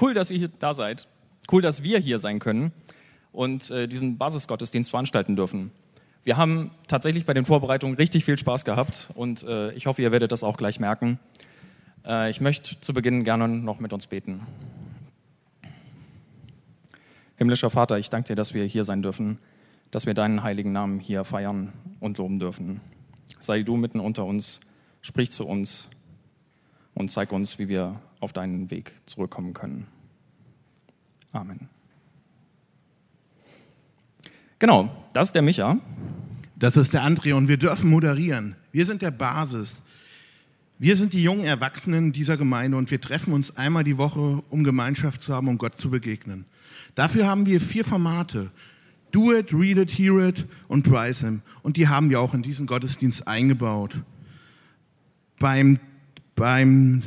Cool, dass ihr da seid. Cool, dass wir hier sein können und äh, diesen Basisgottesdienst veranstalten dürfen. Wir haben tatsächlich bei den Vorbereitungen richtig viel Spaß gehabt und äh, ich hoffe, ihr werdet das auch gleich merken. Äh, ich möchte zu Beginn gerne noch mit uns beten. Himmlischer Vater, ich danke dir, dass wir hier sein dürfen, dass wir deinen heiligen Namen hier feiern und loben dürfen. Sei du mitten unter uns, sprich zu uns und zeig uns, wie wir auf deinen Weg zurückkommen können. Amen. Genau, das ist der Micha. Das ist der André und wir dürfen moderieren. Wir sind der Basis. Wir sind die jungen Erwachsenen dieser Gemeinde und wir treffen uns einmal die Woche, um Gemeinschaft zu haben, um Gott zu begegnen. Dafür haben wir vier Formate. Do it, read it, hear it und price him. Und die haben wir auch in diesen Gottesdienst eingebaut. Beim, beim,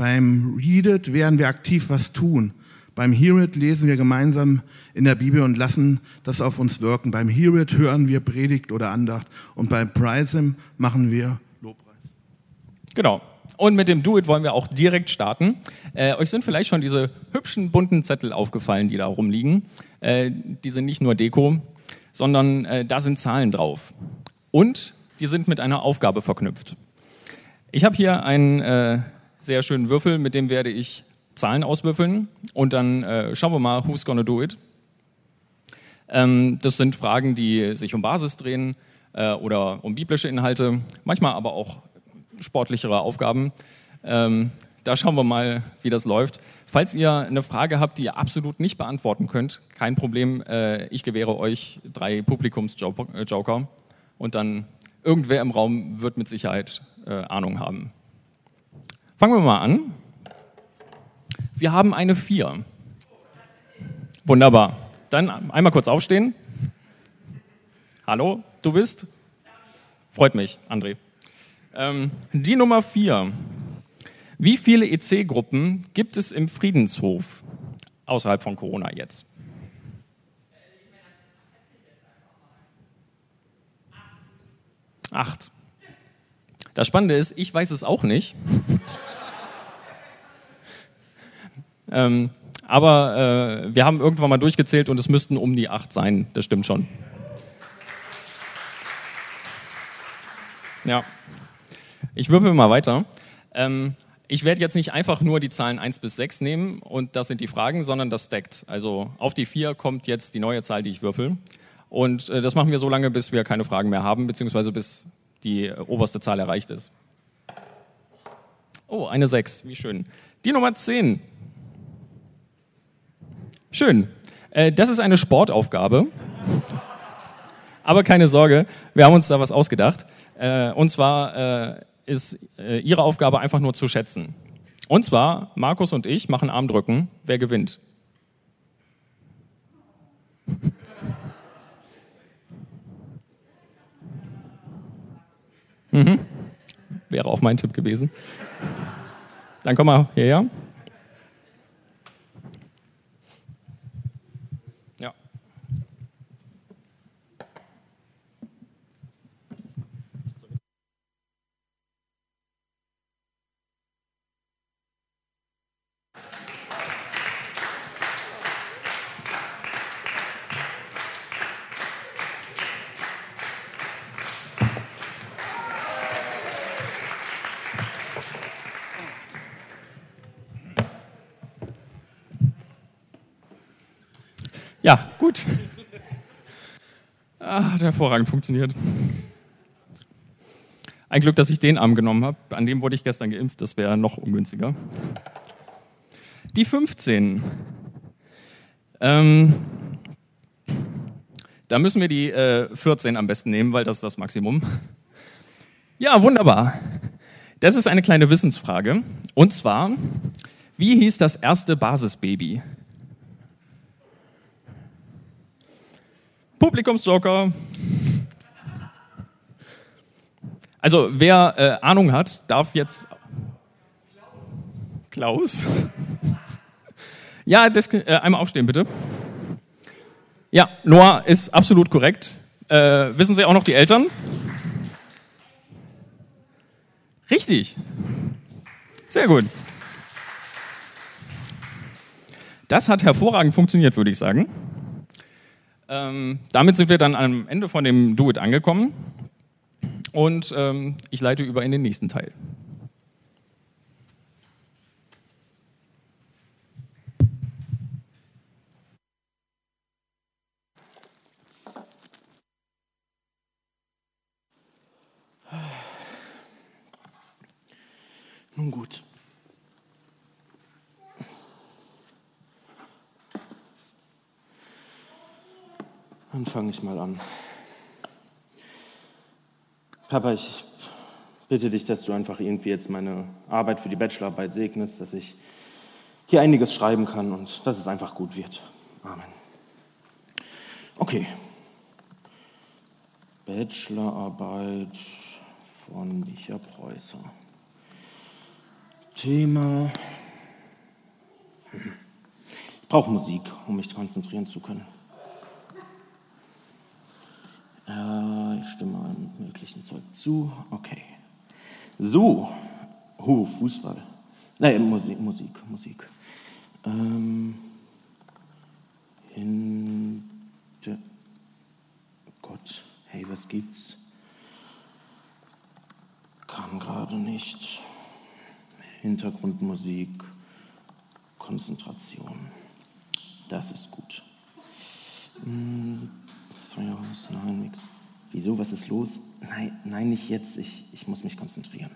beim Read it werden wir aktiv was tun. Beim Hear It lesen wir gemeinsam in der Bibel und lassen das auf uns wirken. Beim Hear It hören wir Predigt oder Andacht. Und beim Price Him machen wir Lobpreis. Genau. Und mit dem Do It wollen wir auch direkt starten. Äh, euch sind vielleicht schon diese hübschen bunten Zettel aufgefallen, die da rumliegen. Äh, die sind nicht nur Deko, sondern äh, da sind Zahlen drauf. Und die sind mit einer Aufgabe verknüpft. Ich habe hier einen äh, sehr schönen Würfel, mit dem werde ich Zahlen auswürfeln und dann äh, schauen wir mal, who's gonna do it. Ähm, das sind Fragen, die sich um Basis drehen äh, oder um biblische Inhalte, manchmal aber auch sportlichere Aufgaben. Ähm, da schauen wir mal, wie das läuft. Falls ihr eine Frage habt, die ihr absolut nicht beantworten könnt, kein Problem. Äh, ich gewähre euch drei Publikumsjoker und dann irgendwer im Raum wird mit Sicherheit äh, Ahnung haben. Fangen wir mal an. Wir haben eine 4. Wunderbar. Dann einmal kurz aufstehen. Hallo, du bist? Freut mich, André. Ähm, die Nummer 4. Wie viele EC-Gruppen gibt es im Friedenshof außerhalb von Corona jetzt? Acht. Das Spannende ist, ich weiß es auch nicht. Ähm, aber äh, wir haben irgendwann mal durchgezählt und es müssten um die acht sein. Das stimmt schon. Ja. Ich würfel mal weiter. Ähm, ich werde jetzt nicht einfach nur die Zahlen 1 bis 6 nehmen und das sind die Fragen, sondern das stackt. Also auf die 4 kommt jetzt die neue Zahl, die ich würfel. Und äh, das machen wir so lange, bis wir keine Fragen mehr haben, beziehungsweise bis die oberste Zahl erreicht ist. Oh, eine 6, wie schön. Die Nummer 10. Schön. Äh, das ist eine Sportaufgabe. Aber keine Sorge, wir haben uns da was ausgedacht. Äh, und zwar äh, ist Ihre Aufgabe einfach nur zu schätzen. Und zwar, Markus und ich machen Armdrücken. Wer gewinnt? Mhm. Wäre auch mein Tipp gewesen. Dann komm mal hierher. Ja, gut. Ah, hat hervorragend funktioniert. Ein Glück, dass ich den Arm genommen habe. An dem wurde ich gestern geimpft, das wäre noch ungünstiger. Die 15. Ähm, da müssen wir die äh, 14 am besten nehmen, weil das ist das Maximum. Ja, wunderbar. Das ist eine kleine Wissensfrage. Und zwar, wie hieß das erste Basisbaby? Publikumsjoker. Also wer äh, Ahnung hat, darf jetzt. Klaus? Ja, das, äh, einmal aufstehen bitte. Ja, Noah ist absolut korrekt. Äh, wissen Sie auch noch die Eltern? Richtig. Sehr gut. Das hat hervorragend funktioniert, würde ich sagen. Ähm, damit sind wir dann am Ende von dem Do It angekommen und ähm, ich leite über in den nächsten Teil. Nun gut. Dann fange ich mal an. Papa, ich bitte dich, dass du einfach irgendwie jetzt meine Arbeit für die Bachelorarbeit segnest, dass ich hier einiges schreiben kann und dass es einfach gut wird. Amen. Okay. Bachelorarbeit von Micha Preußer. Thema. Ich brauche Musik, um mich konzentrieren zu können. Äh, ich stimme allem möglichen Zeug zu. Okay. So. Oh, Fußball. Nein, Musik, Musik, Musik. Ähm, in der Gott, hey, was gibt's? Kann gerade nicht. Hintergrundmusik, Konzentration. Das ist gut. Hm. Wieso, was ist los? Nein, nein, nicht jetzt. Ich, ich muss mich konzentrieren.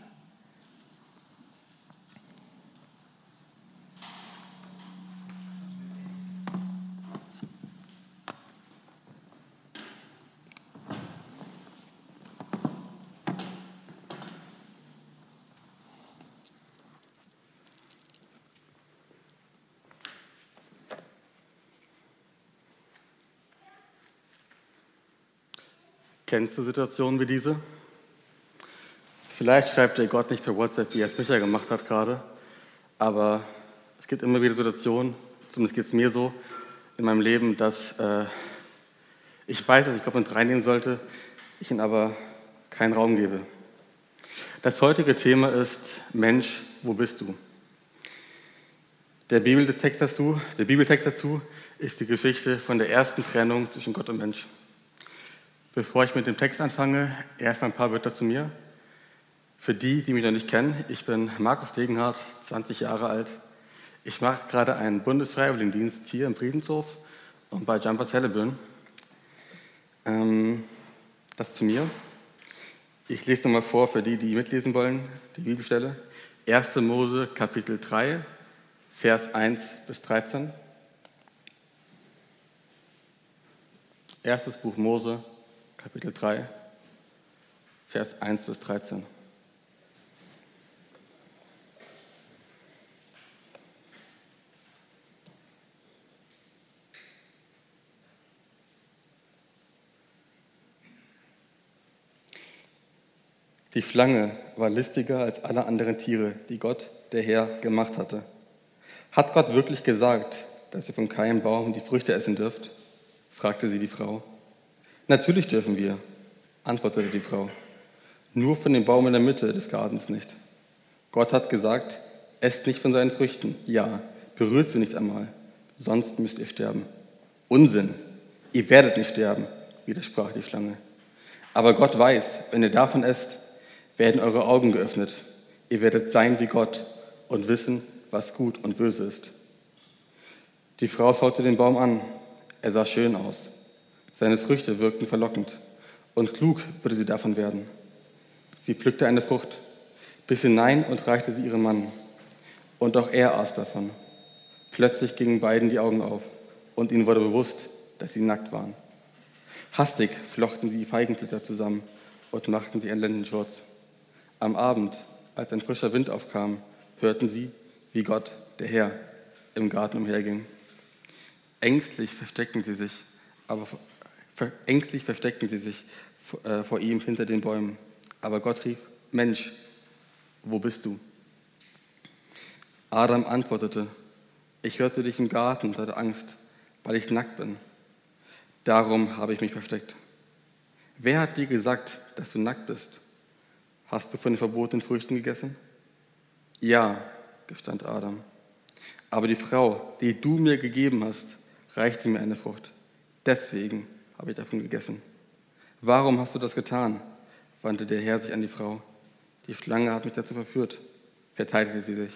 Kennst du Situationen wie diese? Vielleicht schreibt dir Gott nicht per WhatsApp, wie er es Micha gemacht hat gerade, aber es gibt immer wieder Situationen, zumindest geht es mir so in meinem Leben, dass äh, ich weiß, dass ich Gott mit reinnehmen sollte, ich ihm aber keinen Raum gebe. Das heutige Thema ist Mensch, wo bist du? Der Bibeltext dazu, der Bibeltext dazu ist die Geschichte von der ersten Trennung zwischen Gott und Mensch. Bevor ich mit dem Text anfange, erstmal ein paar Wörter zu mir. Für die, die mich noch nicht kennen, ich bin Markus Degenhardt, 20 Jahre alt. Ich mache gerade einen Bundesfreiwilligendienst hier im Friedenshof und bei Jumpers Hellebüren. Ähm, das zu mir. Ich lese nochmal vor für die, die mitlesen wollen, die Bibelstelle. 1. Mose, Kapitel 3, Vers 1 bis 13. Erstes Buch Mose, Kapitel 3, Vers 1 bis 13. Die Schlange war listiger als alle anderen Tiere, die Gott, der Herr, gemacht hatte. Hat Gott wirklich gesagt, dass ihr von keinem Baum die Früchte essen dürft? fragte sie die Frau. Natürlich dürfen wir, antwortete die Frau. Nur von dem Baum in der Mitte des Gartens nicht. Gott hat gesagt, esst nicht von seinen Früchten. Ja, berührt sie nicht einmal, sonst müsst ihr sterben. Unsinn, ihr werdet nicht sterben, widersprach die Schlange. Aber Gott weiß, wenn ihr davon esst, werden eure Augen geöffnet. Ihr werdet sein wie Gott und wissen, was gut und böse ist. Die Frau schaute den Baum an. Er sah schön aus. Seine Früchte wirkten verlockend und klug würde sie davon werden. Sie pflückte eine Frucht, biss hinein und reichte sie ihrem Mann. Und auch er aß davon. Plötzlich gingen beiden die Augen auf und ihnen wurde bewusst, dass sie nackt waren. Hastig flochten sie Feigenblätter zusammen und machten sie einen Lendenschurz. Am Abend, als ein frischer Wind aufkam, hörten sie, wie Gott, der Herr, im Garten umherging. Ängstlich versteckten sie sich, aber Ängstlich versteckten sie sich äh, vor ihm hinter den Bäumen. Aber Gott rief, Mensch, wo bist du? Adam antwortete, ich hörte dich im Garten und hatte Angst, weil ich nackt bin. Darum habe ich mich versteckt. Wer hat dir gesagt, dass du nackt bist? Hast du von den verbotenen Früchten gegessen? Ja, gestand Adam. Aber die Frau, die du mir gegeben hast, reichte mir eine Frucht. Deswegen habe ich davon gegessen. Warum hast du das getan? wandte der Herr sich an die Frau. Die Schlange hat mich dazu verführt, verteidigte sie sich.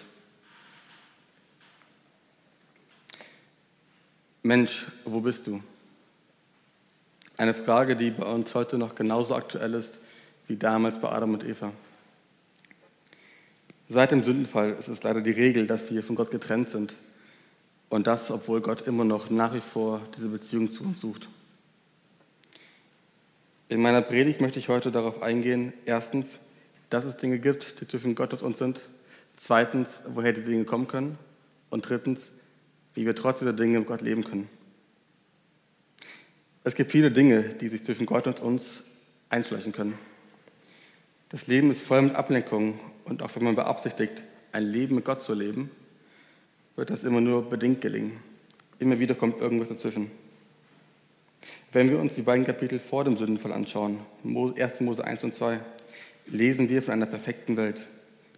Mensch, wo bist du? Eine Frage, die bei uns heute noch genauso aktuell ist wie damals bei Adam und Eva. Seit dem Sündenfall ist es leider die Regel, dass wir von Gott getrennt sind. Und das, obwohl Gott immer noch nach wie vor diese Beziehung zu uns sucht. In meiner Predigt möchte ich heute darauf eingehen, erstens, dass es Dinge gibt, die zwischen Gott und uns sind. Zweitens, woher die Dinge kommen können. Und drittens, wie wir trotz dieser Dinge mit Gott leben können. Es gibt viele Dinge, die sich zwischen Gott und uns einschleichen können. Das Leben ist voll mit Ablenkungen und auch wenn man beabsichtigt, ein Leben mit Gott zu leben, wird das immer nur bedingt gelingen. Immer wieder kommt irgendwas dazwischen. Wenn wir uns die beiden Kapitel vor dem Sündenfall anschauen, 1. Mose 1 und 2, lesen wir von einer perfekten Welt.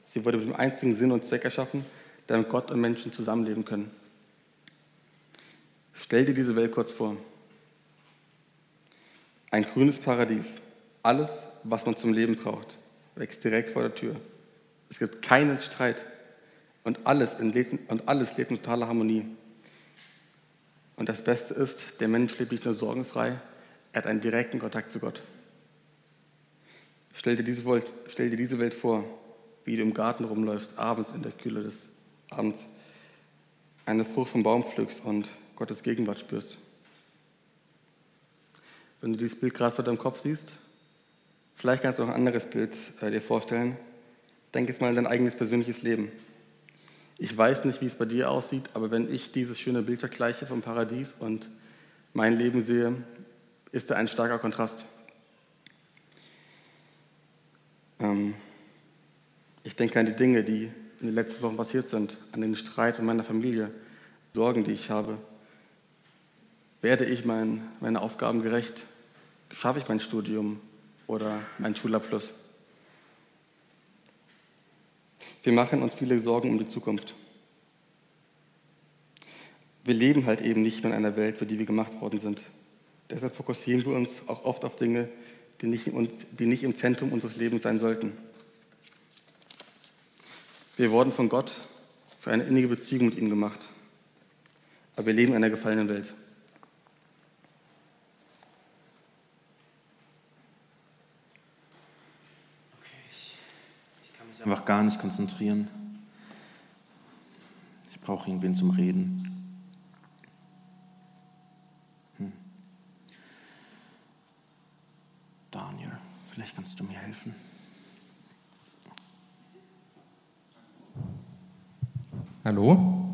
Sie wurde mit dem einzigen Sinn und Zweck erschaffen, damit Gott und Menschen zusammenleben können. Stell dir diese Welt kurz vor. Ein grünes Paradies. Alles, was man zum Leben braucht, wächst direkt vor der Tür. Es gibt keinen Streit und alles, lebt, und alles lebt in totaler Harmonie. Und das Beste ist, der Mensch lebt nicht nur sorgenfrei, er hat einen direkten Kontakt zu Gott. Stell dir diese Welt, stell dir diese Welt vor, wie du im Garten rumläufst, abends in der Kühle des Abends, eine Frucht vom Baum pflückst und Gottes Gegenwart spürst. Wenn du dieses Bild gerade vor deinem Kopf siehst, vielleicht kannst du auch ein anderes Bild äh, dir vorstellen. Denk jetzt mal an dein eigenes persönliches Leben. Ich weiß nicht, wie es bei dir aussieht, aber wenn ich dieses schöne Bild vergleiche vom Paradies und mein Leben sehe, ist da ein starker Kontrast. Ähm, ich denke an die Dinge, die in den letzten Wochen passiert sind, an den Streit in meiner Familie, Sorgen, die ich habe, werde ich mein, meine Aufgaben gerecht? Schaffe ich mein Studium oder meinen Schulabschluss? Wir machen uns viele Sorgen um die Zukunft. Wir leben halt eben nicht nur in einer Welt, für die wir gemacht worden sind. Deshalb fokussieren wir uns auch oft auf Dinge, die nicht, die nicht im Zentrum unseres Lebens sein sollten. Wir wurden von Gott für eine innige Beziehung mit ihm gemacht. Aber wir leben in einer gefallenen Welt. Einfach gar nicht konzentrieren. Ich brauche irgendwen zum Reden. Hm. Daniel, vielleicht kannst du mir helfen. Hallo?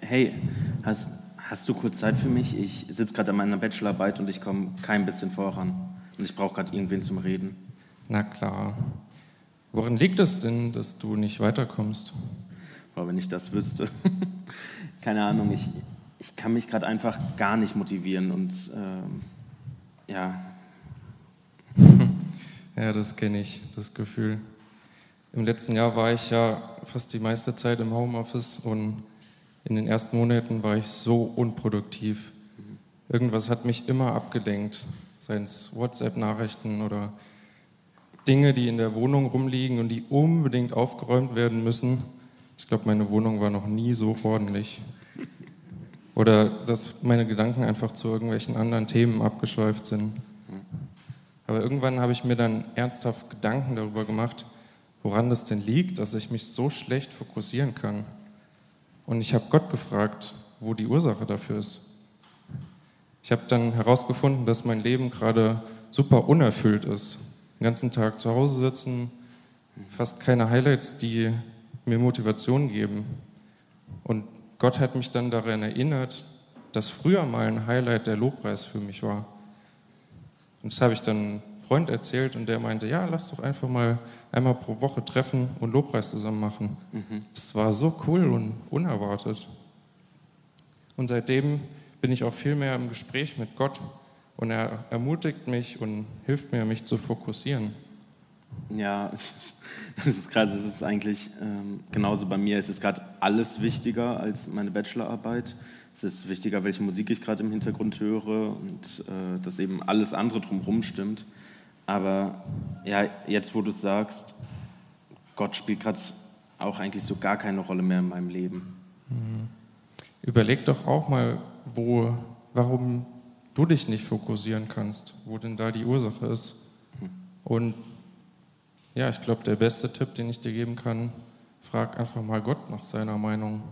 Hey, hast, hast du kurz Zeit für mich? Ich sitze gerade an meiner Bachelorarbeit und ich komme kein bisschen voran. Und ich brauche gerade irgendwen zum Reden. Na klar. Woran liegt es denn, dass du nicht weiterkommst? Aber wenn ich das wüsste. Keine Ahnung, ich, ich kann mich gerade einfach gar nicht motivieren und ähm, ja. ja, das kenne ich, das Gefühl. Im letzten Jahr war ich ja fast die meiste Zeit im Homeoffice und in den ersten Monaten war ich so unproduktiv. Irgendwas hat mich immer abgelenkt, seien es WhatsApp-Nachrichten oder Dinge, die in der Wohnung rumliegen und die unbedingt aufgeräumt werden müssen. Ich glaube, meine Wohnung war noch nie so ordentlich. Oder dass meine Gedanken einfach zu irgendwelchen anderen Themen abgeschweift sind. Aber irgendwann habe ich mir dann ernsthaft Gedanken darüber gemacht, woran das denn liegt, dass ich mich so schlecht fokussieren kann. Und ich habe Gott gefragt, wo die Ursache dafür ist. Ich habe dann herausgefunden, dass mein Leben gerade super unerfüllt ist den ganzen Tag zu Hause sitzen, fast keine Highlights, die mir Motivation geben. Und Gott hat mich dann daran erinnert, dass früher mal ein Highlight der Lobpreis für mich war. Und das habe ich dann einem Freund erzählt und der meinte, ja, lass doch einfach mal einmal pro Woche treffen und Lobpreis zusammen machen. Mhm. Das war so cool und unerwartet. Und seitdem bin ich auch viel mehr im Gespräch mit Gott und er ermutigt mich und hilft mir, mich zu fokussieren. Ja, das ist krass. Es ist eigentlich ähm, genauso bei mir. Es ist gerade alles wichtiger als meine Bachelorarbeit. Es ist wichtiger, welche Musik ich gerade im Hintergrund höre und äh, dass eben alles andere drumherum stimmt. Aber ja, jetzt wo du sagst, Gott spielt gerade auch eigentlich so gar keine Rolle mehr in meinem Leben. Mhm. Überleg doch auch mal, wo, warum du dich nicht fokussieren kannst, wo denn da die Ursache ist. Und ja, ich glaube, der beste Tipp, den ich dir geben kann, frag einfach mal Gott nach seiner Meinung.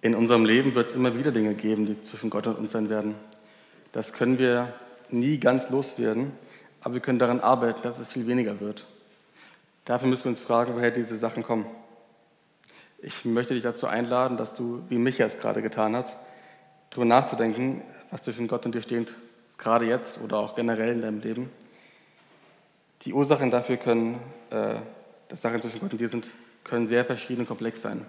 In unserem Leben wird es immer wieder Dinge geben, die zwischen Gott und uns sein werden. Das können wir nie ganz loswerden, aber wir können daran arbeiten, dass es viel weniger wird. Dafür müssen wir uns fragen, woher diese Sachen kommen. Ich möchte dich dazu einladen, dass du, wie Micha es gerade getan hat, darüber nachzudenken, was zwischen Gott und dir steht, gerade jetzt oder auch generell in deinem Leben. Die Ursachen dafür können, äh, dass Sachen zwischen Gott und dir sind, können sehr verschieden und komplex sein.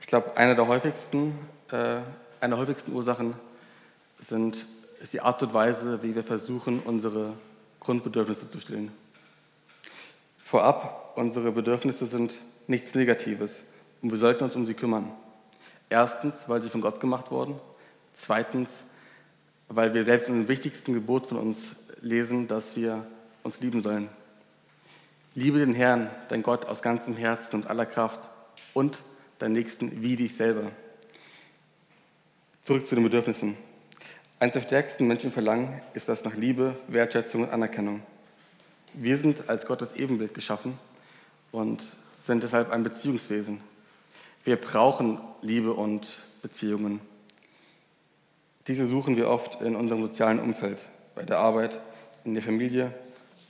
Ich glaube, eine der häufigsten, äh, eine häufigsten Ursachen sind, ist die Art und Weise, wie wir versuchen, unsere Grundbedürfnisse zu stillen. Vorab, unsere Bedürfnisse sind nichts Negatives und wir sollten uns um sie kümmern. Erstens, weil sie von Gott gemacht wurden. Zweitens, weil wir selbst in dem wichtigsten Gebot von uns lesen, dass wir uns lieben sollen. Liebe den Herrn, dein Gott, aus ganzem Herzen und aller Kraft und deinen Nächsten wie dich selber. Zurück zu den Bedürfnissen. Eines der stärksten Menschenverlangen ist das nach Liebe, Wertschätzung und Anerkennung. Wir sind als Gottes Ebenbild geschaffen und sind deshalb ein Beziehungswesen. Wir brauchen Liebe und Beziehungen. Diese suchen wir oft in unserem sozialen Umfeld, bei der Arbeit, in der Familie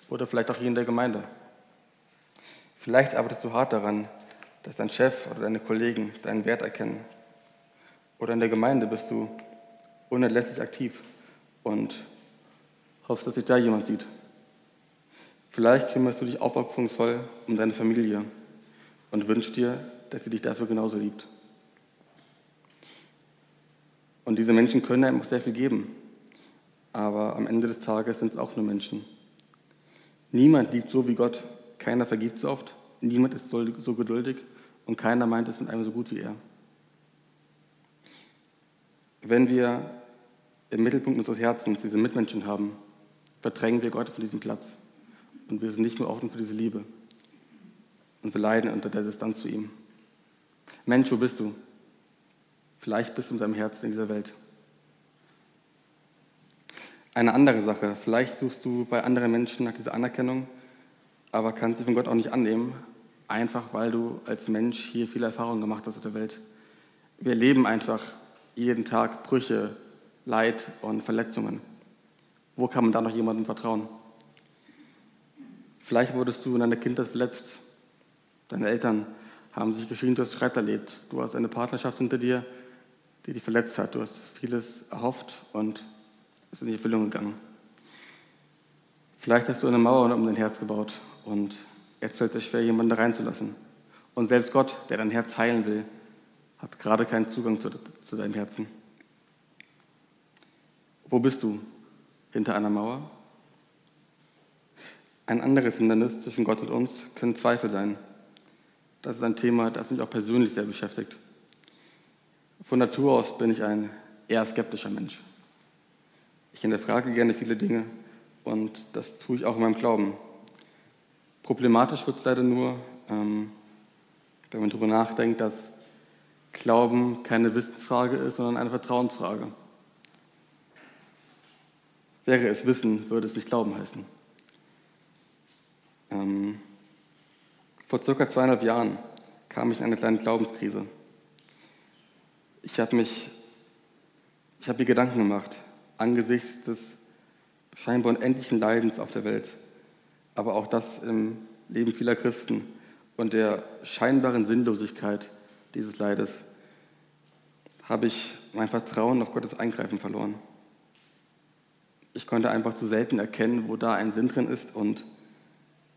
oder vielleicht auch hier in der Gemeinde. Vielleicht arbeitest du hart daran, dass dein Chef oder deine Kollegen deinen Wert erkennen. Oder in der Gemeinde bist du unerlässlich aktiv und hoffst, dass sich da jemand sieht. Vielleicht kümmerst du dich aufopferungsvoll um deine Familie und wünschst dir, dass sie dich dafür genauso liebt. Und diese Menschen können einem auch sehr viel geben. Aber am Ende des Tages sind es auch nur Menschen. Niemand liebt so wie Gott. Keiner vergibt so oft. Niemand ist so geduldig und keiner meint es mit einem so gut wie er. Wenn wir im Mittelpunkt unseres Herzens diese Mitmenschen haben, verdrängen wir Gott von diesem Platz. Und wir sind nicht mehr offen für diese Liebe. Und wir leiden unter der Distanz zu ihm. Mensch, wo bist du? Vielleicht bist du in deinem Herzen in dieser Welt. Eine andere Sache, vielleicht suchst du bei anderen Menschen nach dieser Anerkennung, aber kannst sie von Gott auch nicht annehmen, einfach weil du als Mensch hier viele Erfahrungen gemacht hast auf der Welt. Wir erleben einfach jeden Tag Brüche, Leid und Verletzungen. Wo kann man da noch jemandem vertrauen? Vielleicht wurdest du in deiner Kindheit verletzt. Deine Eltern haben sich geschieden, du hast Streit erlebt. Du hast eine Partnerschaft hinter dir, die dich verletzt hat. Du hast vieles erhofft und ist in die Erfüllung gegangen. Vielleicht hast du eine Mauer um dein Herz gebaut und Jetzt fällt es schwer, jemanden da reinzulassen. Und selbst Gott, der dein Herz heilen will, hat gerade keinen Zugang zu, zu deinem Herzen. Wo bist du? Hinter einer Mauer? Ein anderes Hindernis zwischen Gott und uns können Zweifel sein. Das ist ein Thema, das mich auch persönlich sehr beschäftigt. Von Natur aus bin ich ein eher skeptischer Mensch. Ich hinterfrage gerne viele Dinge und das tue ich auch in meinem Glauben. Problematisch wird es leider nur, ähm, wenn man darüber nachdenkt, dass Glauben keine Wissensfrage ist, sondern eine Vertrauensfrage. Wäre es Wissen, würde es nicht Glauben heißen. Ähm, vor circa zweieinhalb Jahren kam ich in eine kleine Glaubenskrise. Ich habe mich, ich habe mir Gedanken gemacht angesichts des scheinbar unendlichen Leidens auf der Welt aber auch das im Leben vieler Christen und der scheinbaren Sinnlosigkeit dieses Leides habe ich mein Vertrauen auf Gottes Eingreifen verloren. Ich konnte einfach zu selten erkennen, wo da ein Sinn drin ist und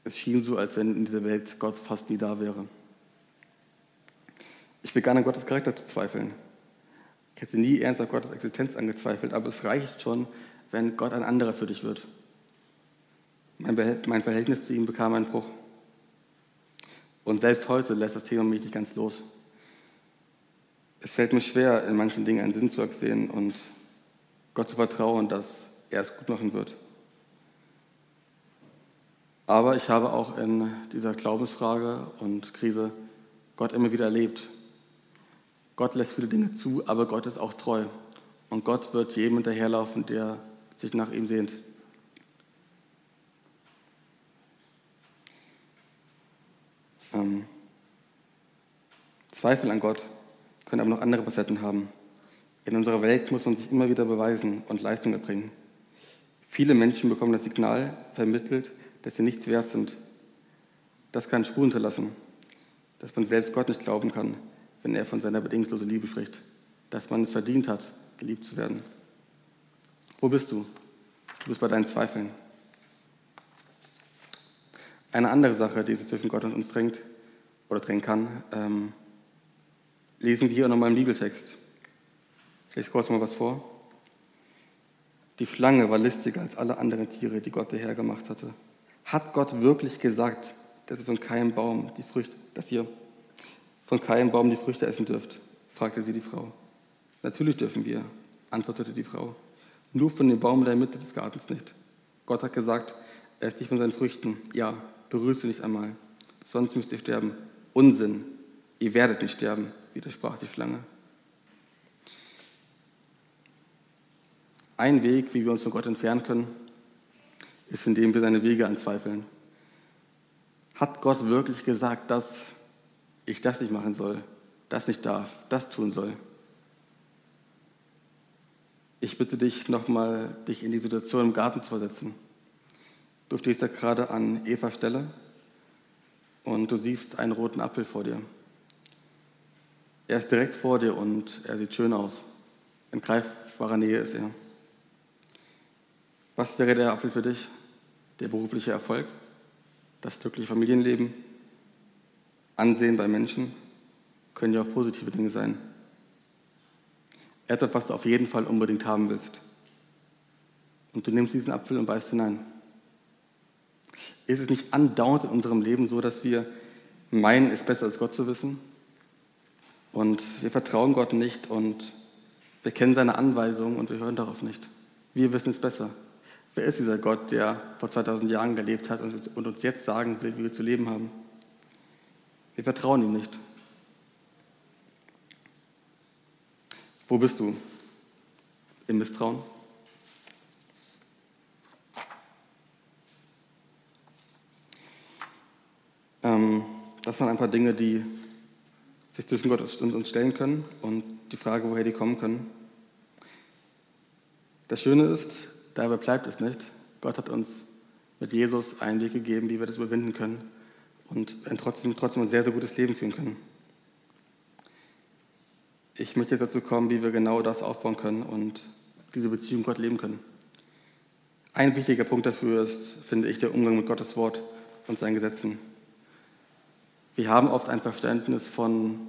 es schien so, als wenn in dieser Welt Gott fast nie da wäre. Ich will gar nicht an Gottes Charakter zu zweifeln. Ich hätte nie ernsthaft Gottes Existenz angezweifelt, aber es reicht schon, wenn Gott ein anderer für dich wird. Mein Verhältnis zu ihm bekam einen Bruch. Und selbst heute lässt das Thema mich nicht ganz los. Es fällt mir schwer, in manchen Dingen einen Sinn zu sehen und Gott zu vertrauen, dass er es gut machen wird. Aber ich habe auch in dieser Glaubensfrage und Krise Gott immer wieder erlebt. Gott lässt viele Dinge zu, aber Gott ist auch treu. Und Gott wird jedem hinterherlaufen, der sich nach ihm sehnt. Ähm, Zweifel an Gott können aber noch andere Facetten haben. In unserer Welt muss man sich immer wieder beweisen und Leistung erbringen. Viele Menschen bekommen das Signal vermittelt, dass sie nichts wert sind. Das kann Spuren hinterlassen, dass man selbst Gott nicht glauben kann, wenn er von seiner bedingungslosen Liebe spricht, dass man es verdient hat, geliebt zu werden. Wo bist du? Du bist bei deinen Zweifeln. Eine andere Sache, die sich zwischen Gott und uns drängt oder drängen kann, ähm, lesen wir hier nochmal im Bibeltext. Ich lese kurz mal was vor. Die Schlange war listiger als alle anderen Tiere, die Gott der Herr gemacht hatte. Hat Gott wirklich gesagt, dass ihr von keinem Baum die Früchte, dass ihr von keinem Baum die Früchte essen dürft? fragte sie die Frau. Natürlich dürfen wir, antwortete die Frau. Nur von dem Baum in der Mitte des Gartens nicht. Gott hat gesagt, er ist nicht von seinen Früchten. Ja, berührt sie nicht einmal, sonst müsst ihr sterben. Unsinn, ihr werdet nicht sterben, widersprach die Schlange. Ein Weg, wie wir uns von Gott entfernen können, ist, indem wir seine Wege anzweifeln. Hat Gott wirklich gesagt, dass ich das nicht machen soll, das nicht darf, das tun soll? Ich bitte dich nochmal, dich in die Situation im Garten zu versetzen. Du stehst da gerade an Evas Stelle und du siehst einen roten Apfel vor dir. Er ist direkt vor dir und er sieht schön aus. In greifbarer Nähe ist er. Was wäre der Apfel für dich? Der berufliche Erfolg? Das glückliche Familienleben? Ansehen bei Menschen? Können ja auch positive Dinge sein. Etwas, was du auf jeden Fall unbedingt haben willst. Und du nimmst diesen Apfel und beißt hinein. Ist es nicht andauernd in unserem Leben so, dass wir meinen, es besser als Gott zu wissen? Und wir vertrauen Gott nicht und wir kennen seine Anweisungen und wir hören darauf nicht. Wir wissen es besser. Wer ist dieser Gott, der vor 2000 Jahren gelebt hat und uns jetzt sagen will, wie wir zu leben haben? Wir vertrauen ihm nicht. Wo bist du? Im Misstrauen? Ähm, das waren ein paar Dinge, die sich zwischen Gott und uns stellen können und die Frage, woher die kommen können. Das Schöne ist, Dabei bleibt es nicht. Gott hat uns mit Jesus einen Weg gegeben, wie wir das überwinden können und trotzdem, trotzdem ein sehr, sehr gutes Leben führen können. Ich möchte jetzt dazu kommen, wie wir genau das aufbauen können und diese Beziehung Gott leben können. Ein wichtiger Punkt dafür ist, finde ich, der Umgang mit Gottes Wort und seinen Gesetzen. Wir haben oft ein Verständnis von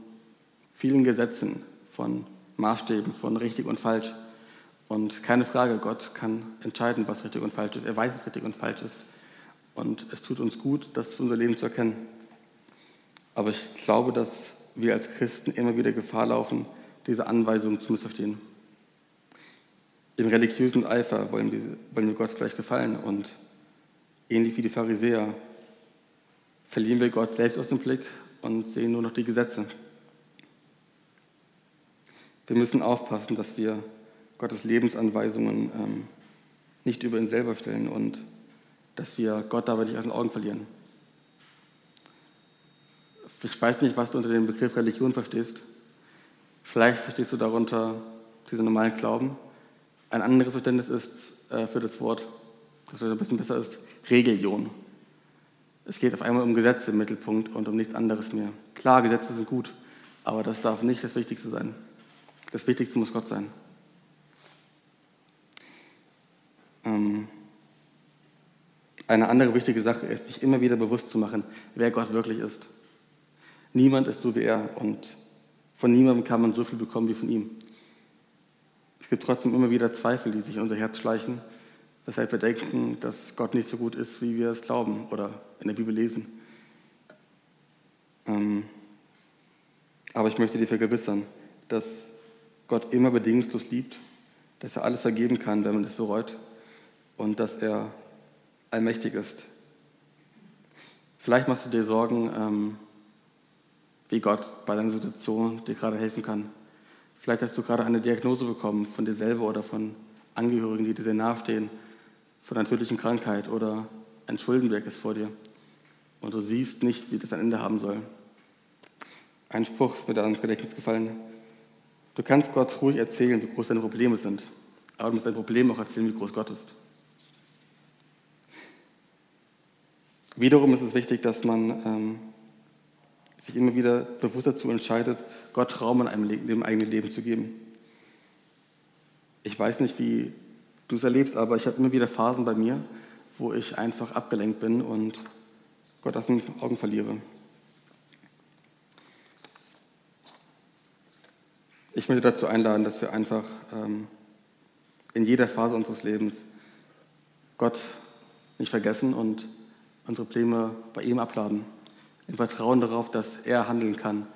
vielen Gesetzen, von Maßstäben, von richtig und falsch. Und keine Frage, Gott kann entscheiden, was richtig und falsch ist. Er weiß, was richtig und falsch ist. Und es tut uns gut, das für unser Leben zu erkennen. Aber ich glaube, dass wir als Christen immer wieder Gefahr laufen, diese Anweisungen zu missverstehen. Im religiösen Eifer wollen wir, Gott gleich gefallen und ähnlich wie die Pharisäer verlieren wir Gott selbst aus dem Blick und sehen nur noch die Gesetze. Wir müssen aufpassen, dass wir Gottes Lebensanweisungen ähm, nicht über ihn selber stellen und dass wir Gott dabei nicht aus den Augen verlieren. Ich weiß nicht, was du unter dem Begriff Religion verstehst. Vielleicht verstehst du darunter diesen normalen Glauben. Ein anderes Verständnis ist äh, für das Wort, das ein bisschen besser ist, Religion. Es geht auf einmal um Gesetze im Mittelpunkt und um nichts anderes mehr. Klar, Gesetze sind gut, aber das darf nicht das Wichtigste sein. Das Wichtigste muss Gott sein. Ähm, eine andere wichtige Sache ist, sich immer wieder bewusst zu machen, wer Gott wirklich ist. Niemand ist so wie er und Von niemandem kann man so viel bekommen wie von ihm. Es gibt trotzdem immer wieder Zweifel, die sich in unser Herz schleichen, weshalb wir denken, dass Gott nicht so gut ist, wie wir es glauben oder in der Bibel lesen. Ähm, aber ich möchte dir vergewissern, dass Gott immer bedingungslos liebt, dass er alles vergeben kann, wenn man es bereut und dass er allmächtig ist. Vielleicht machst du dir Sorgen, ähm, wie Gott bei deiner Situation dir gerade helfen kann. Vielleicht hast du gerade eine Diagnose bekommen von dir selber oder von Angehörigen, die dir sehr nahestehen, von einer tödlichen Krankheit oder ein Schuldenberg ist vor dir und du siehst nicht, wie das ein Ende haben soll. Ein Spruch ist mir da ans Gedächtnis gefallen. Du kannst Gott ruhig erzählen, wie groß deine Probleme sind, aber du musst dein Problem auch erzählen, wie groß Gott ist. Wiederum ist es wichtig, dass man ähm, sich immer wieder bewusst dazu entscheidet, Gott Raum in einem dem eigenen Leben zu geben. Ich weiß nicht, wie du es erlebst, aber ich habe immer wieder Phasen bei mir, wo ich einfach abgelenkt bin und Gott aus den Augen verliere. Ich möchte dazu einladen, dass wir einfach ähm, in jeder Phase unseres Lebens Gott nicht vergessen und unsere Probleme bei ihm abladen. Im Vertrauen darauf, dass er handeln kann.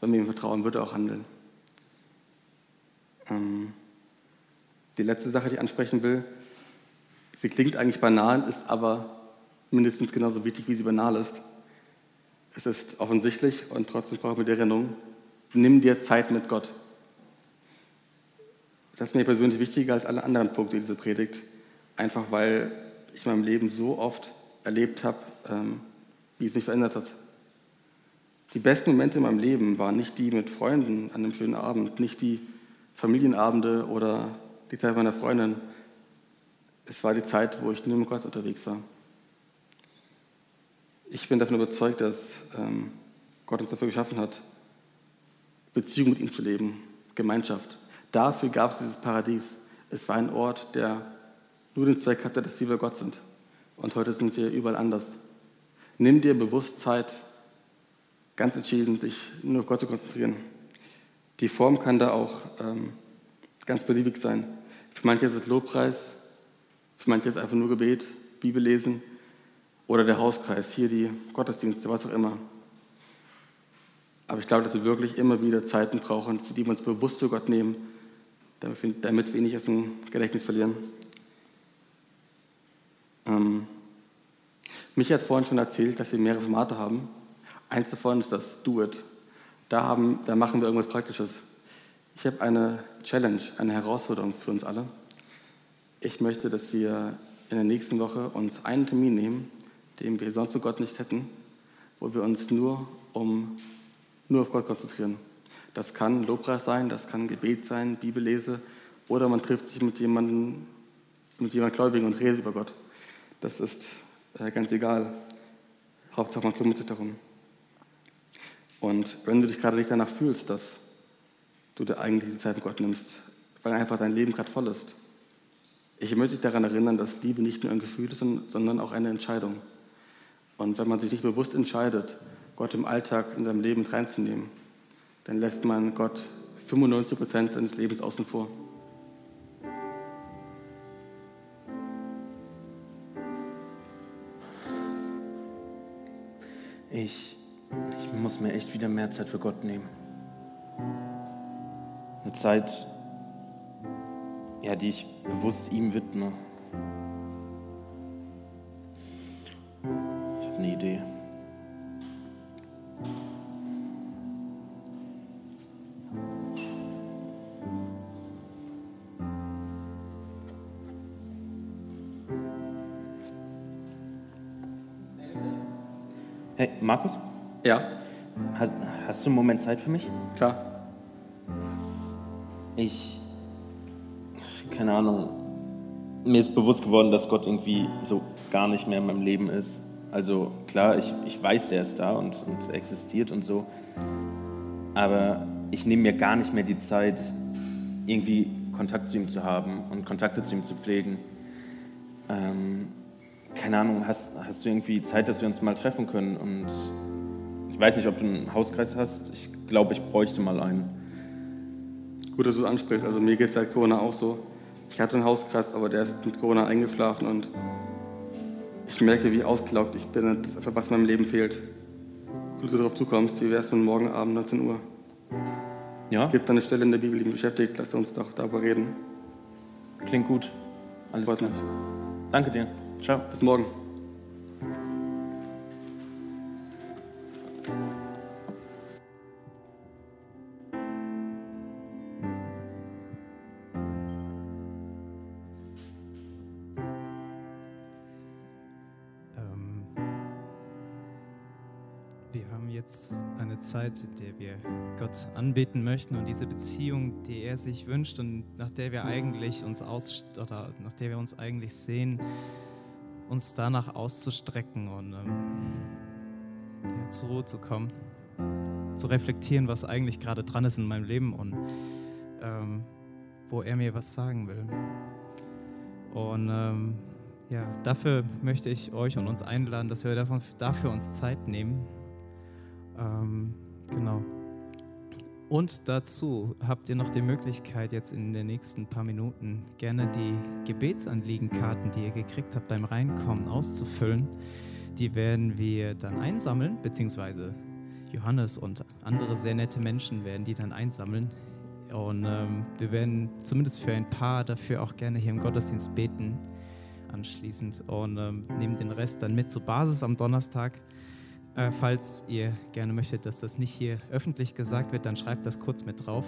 Wenn wir ihm vertrauen, wird er auch handeln. Ähm, die letzte Sache, die ich ansprechen will, sie klingt eigentlich banal, ist aber mindestens genauso wichtig, wie sie banal ist. Es ist offensichtlich und trotzdem brauchen wir die Erinnerung, nimm dir Zeit mit Gott. Das ist mir persönlich wichtiger als alle anderen Punkte dieser Predigt, einfach weil ich in meinem Leben so oft erlebt habe, ähm, wie es mich verändert hat. Die besten Momente in meinem Leben waren nicht die mit Freunden an einem schönen Abend, nicht die Familienabende oder die Zeit meiner Freundin. Es war die Zeit, wo ich nur mit Gott unterwegs war. Ich bin davon überzeugt, dass ähm, Gott uns dafür geschaffen hat, Beziehung mit ihm zu leben, Gemeinschaft. Dafür gab es dieses Paradies. Es war ein Ort, der nur den Zweck hatte, dass wir Gott sind. Und heute sind wir überall anders. Nimm dir bewusst Zeit, ganz entschieden, dich nur auf Gott zu konzentrieren. Die Form kann da auch ähm, ganz beliebig sein. Für manche ist es Lobpreis, für manche ist es einfach nur Gebet, Bibel lesen oder der Hauskreis, hier die Gottesdienste, was auch immer. Aber ich glaube, dass wir wirklich immer wieder Zeiten brauchen, für die wir uns bewusst zu Gott nehmen, damit wir nicht aus dem Gedächtnis verlieren. Ähm, Michi hat vorhin schon erzählt, dass wir mehrere Formate haben. Eins davon ist das Do It. Da, haben, da machen wir irgendwas Praktisches. Ich habe eine Challenge, eine Herausforderung für uns alle. Ich möchte, dass wir in der nächsten Woche uns einen Termin nehmen, den wir sonst mit Gott nicht hätten, wo wir uns nur, um, nur auf Gott konzentrieren. Das kann Lobpreis sein, das kann Gebet sein, Bibellese oder man trifft sich mit jemandem, mit jemandem Gläubigen und redet über Gott. Das ist äh, ganz egal. Hauptsache, man kümmert sich darum. Und wenn du dich gerade nicht danach fühlst, dass du dir eigentlich die Zeit mit Gott nimmst, weil einfach dein Leben gerade voll ist, ich möchte dich daran erinnern, dass Liebe nicht nur ein Gefühl ist, sondern auch eine Entscheidung. Und wenn man sich nicht bewusst entscheidet, Gott im Alltag in seinem Leben reinzunehmen, dann lässt man Gott 95 Prozent seines Lebens außen vor. Ich, ich muss mir echt wieder mehr Zeit für Gott nehmen. Eine Zeit, ja, die ich bewusst ihm widme. Ich habe eine Idee. Markus? Ja, Hast, hast du einen Moment Zeit für mich? klar. Ich, keine Ahnung, mir ist bewusst geworden, dass Gott irgendwie so gar nicht mehr in meinem Leben ist. Also klar, ich, ich weiß, der ist da und, und existiert und so, aber ich nehme mir gar nicht mehr die Zeit, irgendwie Kontakt zu ihm zu haben und Kontakte zu ihm zu pflegen. Ähm, keine Ahnung, hast, hast du irgendwie Zeit, dass wir uns mal treffen können und weiß nicht, ob du einen Hauskreis hast. Ich glaube, ich bräuchte mal einen. Gut, dass du es ansprichst. Also mir geht es seit Corona auch so. Ich hatte einen Hauskreis, aber der ist mit Corona eingeschlafen und ich merke, wie ausgelaugt ich bin. Das ist einfach, was in meinem Leben fehlt. Gut, dass du darauf zukommst. Wie wäre es mit morgen Abend 19 Uhr? Ja, Gibt da eine Stelle in der Bibel, die mich beschäftigt? Lass uns doch darüber reden. klingt gut. Alles Freut klar. mich. Danke dir. Ciao. Bis morgen. Ähm, wir haben jetzt eine Zeit, in der wir Gott anbeten möchten und diese Beziehung, die er sich wünscht und nach der wir eigentlich uns aus oder nach der wir uns eigentlich sehen, uns danach auszustrecken und ähm, ja, zur Ruhe zu kommen, zu reflektieren, was eigentlich gerade dran ist in meinem Leben und ähm, wo er mir was sagen will. Und ähm, ja, dafür möchte ich euch und uns einladen, dass wir davon, dafür uns Zeit nehmen. Ähm, genau. Und dazu habt ihr noch die Möglichkeit, jetzt in den nächsten paar Minuten gerne die Gebetsanliegenkarten, die ihr gekriegt habt beim Reinkommen, auszufüllen. Die werden wir dann einsammeln, beziehungsweise Johannes und andere sehr nette Menschen werden die dann einsammeln. Und ähm, wir werden zumindest für ein paar dafür auch gerne hier im Gottesdienst beten anschließend und ähm, nehmen den Rest dann mit zur Basis am Donnerstag. Äh, falls ihr gerne möchtet, dass das nicht hier öffentlich gesagt wird, dann schreibt das kurz mit drauf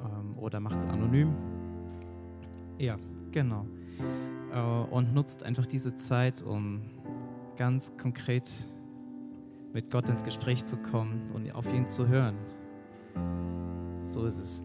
ähm, oder macht es anonym. Ja, genau. Äh, und nutzt einfach diese Zeit, um ganz konkret mit Gott ins Gespräch zu kommen und auf ihn zu hören. So ist es.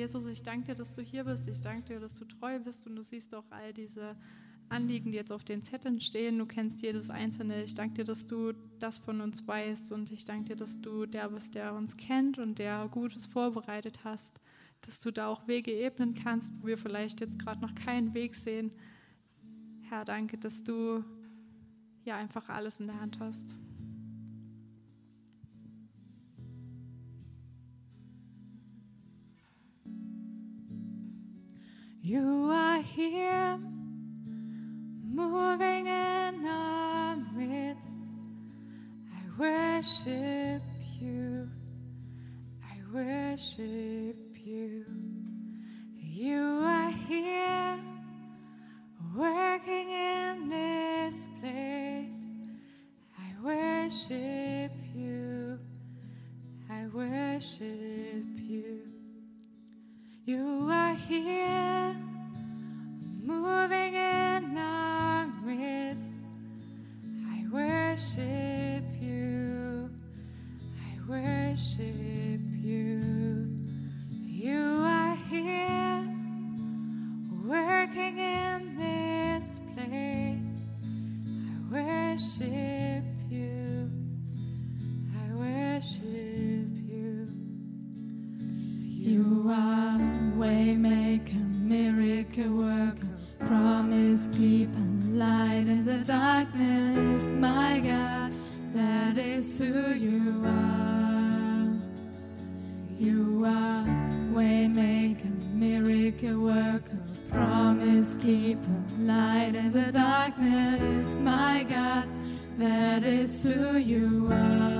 Jesus, ich danke dir, dass du hier bist. Ich danke dir, dass du treu bist und du siehst auch all diese Anliegen, die jetzt auf den Zetteln stehen. Du kennst jedes einzelne. Ich danke dir, dass du das von uns weißt und ich danke dir, dass du der bist, der uns kennt und der Gutes vorbereitet hast, dass du da auch Wege ebnen kannst, wo wir vielleicht jetzt gerade noch keinen Weg sehen. Herr, danke, dass du ja einfach alles in der Hand hast. You are here, moving in our midst. I worship you. I worship you. You are here, working in this place. I worship you. I worship you. You are here, moving in our midst. I worship you. I worship darkness, my God, that is who you are. You are waymaker, miracle worker, promise keeper, light in the darkness, my God, that is who you are.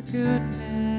Goodness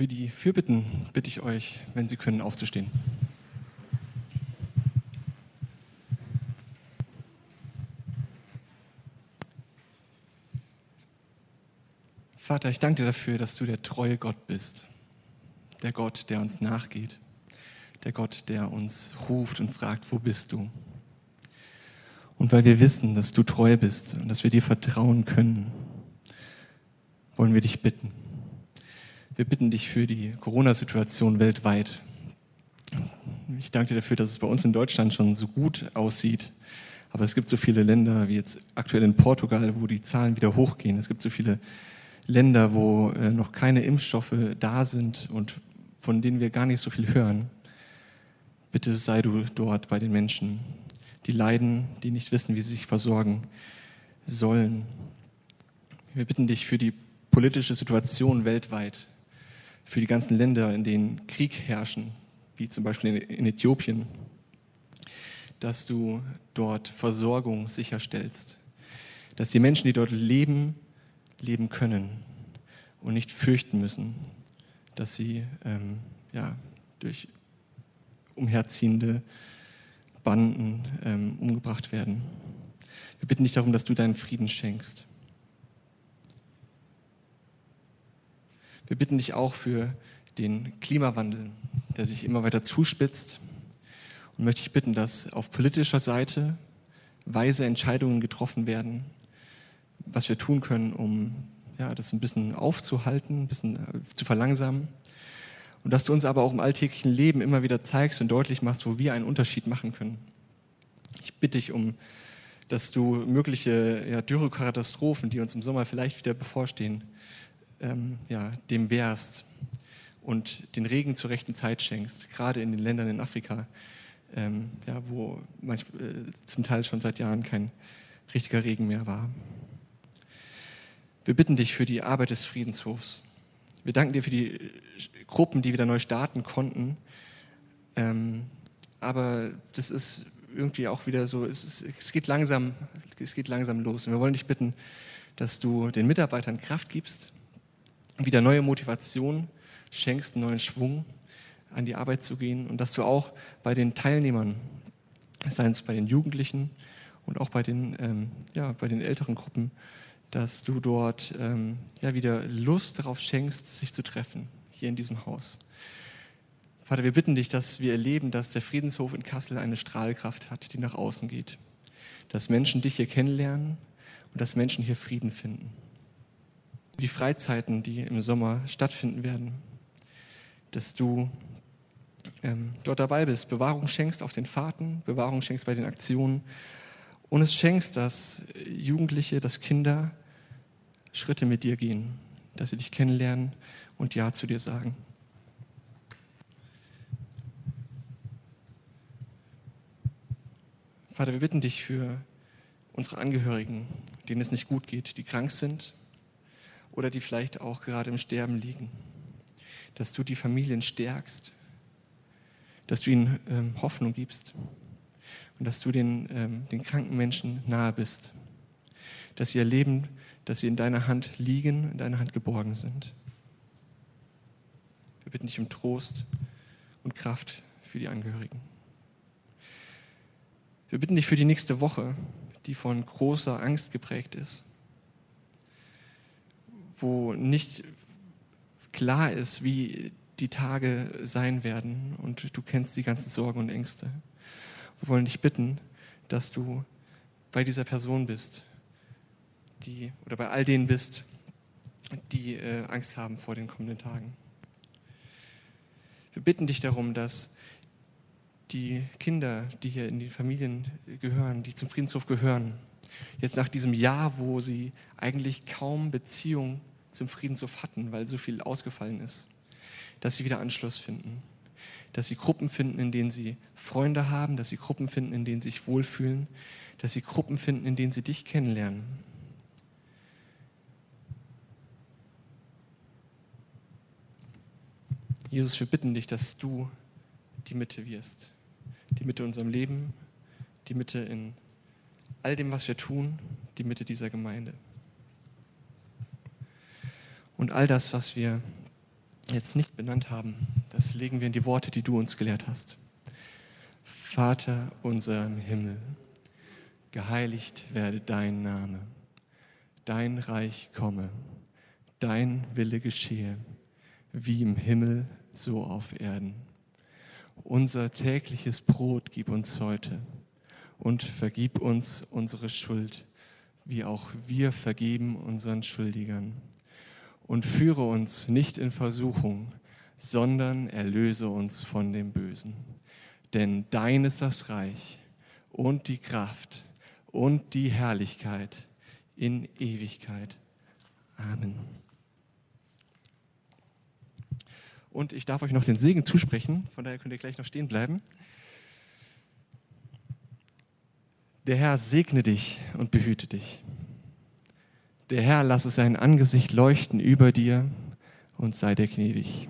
für die Fürbitten bitte ich euch, wenn Sie können, aufzustehen. Vater, ich danke dir dafür, dass du der treue Gott bist. Der Gott, der uns nachgeht. Der Gott, der uns ruft und fragt, wo bist du? Und weil wir wissen, dass du treu bist und dass wir dir vertrauen können, wollen wir dich bitten. Wir bitten dich für die Corona-Situation weltweit. Ich danke dir dafür, dass es bei uns in Deutschland schon so gut aussieht. Aber es gibt so viele Länder, wie jetzt aktuell in Portugal, wo die Zahlen wieder hochgehen. Es gibt so viele Länder, wo äh, noch keine Impfstoffe da sind und von denen wir gar nicht so viel hören. Bitte sei du dort bei den Menschen, die leiden, die nicht wissen, wie sie sich versorgen sollen. Wir bitten dich für die politische Situation weltweit, für die ganzen Länder, in denen Krieg herrschen, wie zum Beispiel in Äthiopien, dass du dort Versorgung sicherstellst, dass die Menschen, die dort leben, leben können und nicht fürchten müssen, dass sie ähm, ja, durch umherziehende Banden ähm, umgebracht werden. Wir bitten dich darum, dass du deinen Frieden schenkst. Wir bitten dich auch für den Klimawandel, der sich immer weiter zuspitzt. Und möchte ich bitten, dass auf politischer Seite weise Entscheidungen getroffen werden, was wir tun können, um ja, das ein bisschen aufzuhalten, ein bisschen äh, zu verlangsamen. Und dass du uns aber auch im alltäglichen Leben immer wieder zeigst und deutlich machst, wo wir einen Unterschied machen können. Ich bitte dich um, dass du mögliche ja, Dürrekatastrophen, die uns im Sommer vielleicht wieder bevorstehen, ähm, ja, dem wehrst und den Regen zur rechten Zeit schenkst, gerade in den Ländern in Afrika, ähm, ja, wo manch, äh, zum Teil schon seit Jahren kein richtiger Regen mehr war. Wir bitten dich für die Arbeit des Friedenshofs. Wir danken dir für die Gruppen, die wieder neu starten konnten. Ähm, aber das ist irgendwie auch wieder so, es, ist, es, geht langsam, es geht langsam los. Und wir wollen dich bitten, dass du den Mitarbeitern Kraft gibst, wieder neue Motivation schenkst, einen neuen Schwung an die Arbeit zu gehen und dass du auch bei den Teilnehmern, seien es bei den Jugendlichen und auch bei den, ähm, ja, bei den älteren Gruppen, dass du dort ähm, ja, wieder Lust darauf schenkst, sich zu treffen, hier in diesem Haus. Vater, wir bitten dich, dass wir erleben, dass der Friedenshof in Kassel eine Strahlkraft hat, die nach außen geht. Dass Menschen dich hier kennenlernen und dass Menschen hier Frieden finden. Die Freizeiten, die im Sommer stattfinden werden, dass du ähm, dort dabei bist, Bewahrung schenkst auf den Fahrten, Bewahrung schenkst bei den Aktionen und es schenkst, dass Jugendliche, dass Kinder Schritte mit dir gehen, dass sie dich kennenlernen und Ja zu dir sagen. Vater, wir bitten dich für unsere Angehörigen, denen es nicht gut geht, die krank sind oder die vielleicht auch gerade im Sterben liegen, dass du die Familien stärkst, dass du ihnen ähm, Hoffnung gibst und dass du den, ähm, den kranken Menschen nahe bist, dass sie erleben, dass sie in deiner Hand liegen, in deiner Hand geborgen sind. Wir bitten dich um Trost und Kraft für die Angehörigen. Wir bitten dich für die nächste Woche, die von großer Angst geprägt ist, wo nicht klar ist, wie die Tage sein werden und du kennst die ganzen Sorgen und Ängste. Wir wollen dich bitten, dass du bei dieser Person bist, die oder bei all denen bist, die äh, Angst haben vor den kommenden Tagen. Wir bitten dich darum, dass die Kinder, die hier in die Familien gehören, die zum Friedenshof gehören, jetzt nach diesem Jahr, wo sie eigentlich kaum Beziehung zum Friedenshof hatten, weil so viel ausgefallen ist, dass sie wieder Anschluss finden, dass sie Gruppen finden, in denen sie Freunde haben, dass sie Gruppen finden, in denen sie sich wohlfühlen, dass sie Gruppen finden, in denen sie dich kennenlernen. Jesus, wir bitten dich, dass du die Mitte wirst. Die Mitte in unserem Leben, die Mitte in all dem, was wir tun, die Mitte dieser Gemeinde. Und all das, was wir jetzt nicht benannt haben, das legen wir in die Worte, die du uns gelehrt hast. Vater unser im Himmel, geheiligt werde dein Name, dein Reich komme, dein Wille geschehe, wie im Himmel, so auf Erden. Unser tägliches Brot gib uns heute und vergib uns unsere Schuld, wie auch wir vergeben unseren Schuldigern. Und führe uns nicht in Versuchung, sondern erlöse uns von dem Bösen. Denn dein ist das Reich und die Kraft und die Herrlichkeit in Ewigkeit. Amen. Und ich darf euch noch den Segen zusprechen, von daher könnt ihr gleich noch stehen bleiben. Der Herr segne dich und behüte dich. Der Herr lasse sein Angesicht leuchten über dir und sei dir gnädig.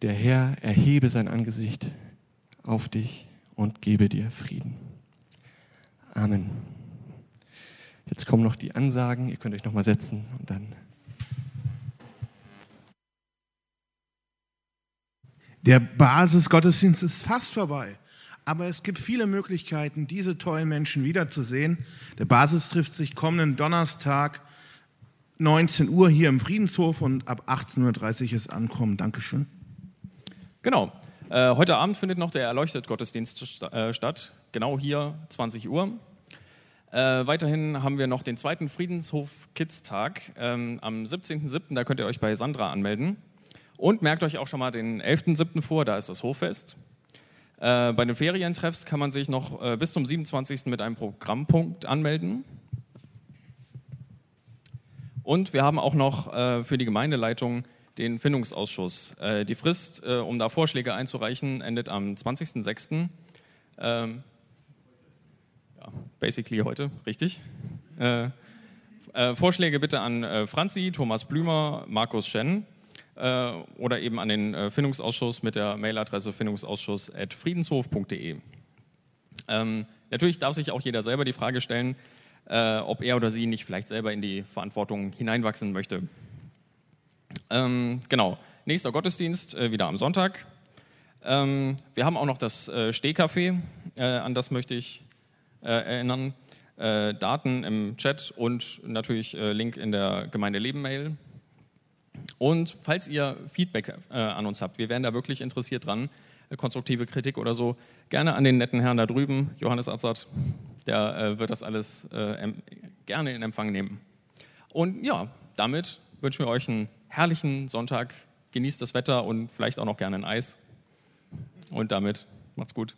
Der Herr erhebe sein Angesicht auf dich und gebe dir Frieden. Amen. Jetzt kommen noch die Ansagen. Ihr könnt euch noch mal setzen und dann. Der Basisgottesdienst ist fast vorbei. Aber es gibt viele Möglichkeiten, diese tollen Menschen wiederzusehen. Der Basis trifft sich kommenden Donnerstag 19 Uhr hier im Friedenshof und ab 18.30 Uhr ist Ankommen. Dankeschön. Genau. Äh, heute Abend findet noch der Erleuchtet-Gottesdienst st äh, statt. Genau hier, 20 Uhr. Äh, weiterhin haben wir noch den zweiten Friedenshof-Kids-Tag ähm, am 17.07. Da könnt ihr euch bei Sandra anmelden. Und merkt euch auch schon mal den 11.07. vor, da ist das Hoffest. Äh, bei den Ferientreffs kann man sich noch äh, bis zum 27. mit einem Programmpunkt anmelden. Und wir haben auch noch äh, für die Gemeindeleitung den Findungsausschuss. Äh, die Frist, äh, um da Vorschläge einzureichen, endet am 20.06. Ähm, ja, basically heute, richtig. Äh, Vorschläge bitte an Franzi, Thomas Blümer, Markus Schen äh, oder eben an den äh, Findungsausschuss mit der Mailadresse findungsausschuss.friedenshof.de. Ähm, natürlich darf sich auch jeder selber die Frage stellen, äh, ob er oder sie nicht vielleicht selber in die Verantwortung hineinwachsen möchte. Ähm, genau, nächster Gottesdienst äh, wieder am Sonntag. Ähm, wir haben auch noch das äh, Stehcafé, äh, an das möchte ich äh, erinnern. Daten im Chat und natürlich Link in der Gemeindeleben-Mail. Und falls ihr Feedback äh, an uns habt, wir wären da wirklich interessiert dran, äh, konstruktive Kritik oder so, gerne an den netten Herrn da drüben, Johannes Azad, der äh, wird das alles äh, gerne in Empfang nehmen. Und ja, damit wünschen wir euch einen herrlichen Sonntag, genießt das Wetter und vielleicht auch noch gerne ein Eis. Und damit macht's gut.